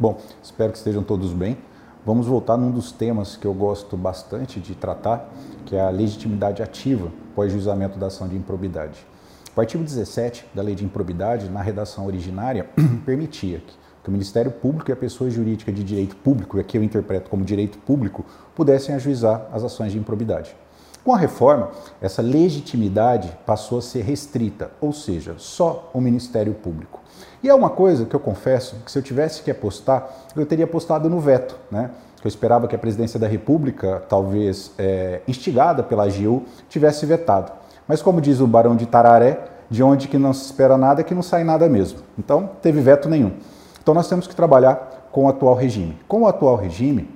Bom, espero que estejam todos bem. Vamos voltar num dos temas que eu gosto bastante de tratar, que é a legitimidade ativa pós-juizamento da ação de improbidade. O artigo 17 da Lei de Improbidade, na redação originária, permitia que, que o Ministério Público e a pessoa jurídica de direito público, e aqui eu interpreto como direito público, pudessem ajuizar as ações de improbidade. Com a reforma, essa legitimidade passou a ser restrita, ou seja, só o Ministério Público. E é uma coisa que eu confesso que se eu tivesse que apostar, eu teria apostado no veto, né? Eu esperava que a presidência da República, talvez é, instigada pela AGU, tivesse vetado. Mas como diz o Barão de Tararé, de onde que não se espera nada, que não sai nada mesmo. Então, teve veto nenhum. Então, nós temos que trabalhar com o atual regime. Com o atual regime,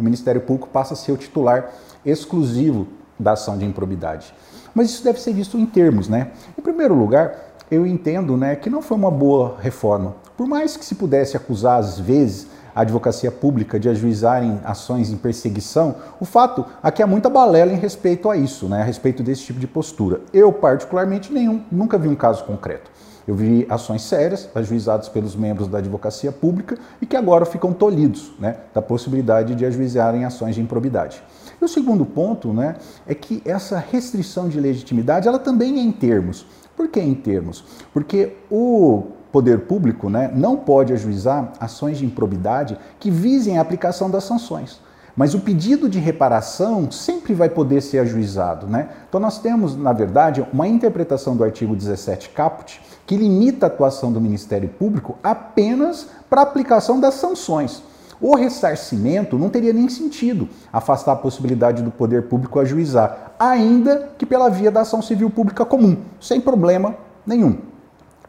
o Ministério Público passa a ser o titular exclusivo da ação de improbidade. Mas isso deve ser visto em termos, né? Em primeiro lugar, eu entendo né, que não foi uma boa reforma. Por mais que se pudesse acusar, às vezes, a advocacia pública de ajuizarem ações em perseguição, o fato é que há muita balela em respeito a isso, né, a respeito desse tipo de postura. Eu, particularmente, nenhum, nunca vi um caso concreto. Eu vi ações sérias ajuizadas pelos membros da advocacia pública e que agora ficam tolhidos né, da possibilidade de ajuizarem ações de improbidade. E o segundo ponto né, é que essa restrição de legitimidade ela também é em termos. Por que em termos? Porque o poder público né, não pode ajuizar ações de improbidade que visem a aplicação das sanções. Mas o pedido de reparação sempre vai poder ser ajuizado. Né? Então, nós temos, na verdade, uma interpretação do artigo 17 caput que limita a atuação do Ministério Público apenas para a aplicação das sanções. O ressarcimento não teria nem sentido afastar a possibilidade do poder público ajuizar, ainda que pela via da ação civil pública comum, sem problema nenhum.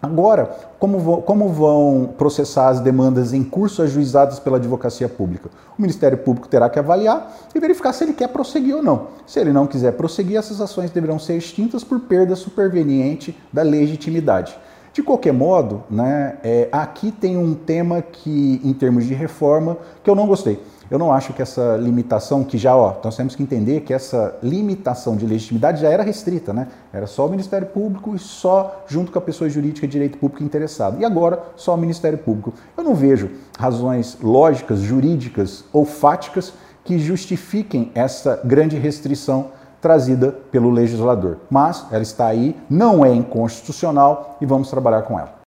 Agora, como vão, como vão, processar as demandas em curso ajuizadas pela advocacia pública? O Ministério Público terá que avaliar e verificar se ele quer prosseguir ou não. Se ele não quiser prosseguir, essas ações deverão ser extintas por perda superveniente da legitimidade. De qualquer modo, né, é, aqui tem um tema que, em termos de reforma, que eu não gostei. Eu não acho que essa limitação, que já, ó, nós temos que entender que essa limitação de legitimidade já era restrita, né? Era só o Ministério Público e só junto com a pessoa jurídica de direito público interessada. E agora, só o Ministério Público. Eu não vejo razões lógicas, jurídicas ou fáticas que justifiquem essa grande restrição trazida pelo legislador. Mas ela está aí, não é inconstitucional e vamos trabalhar com ela.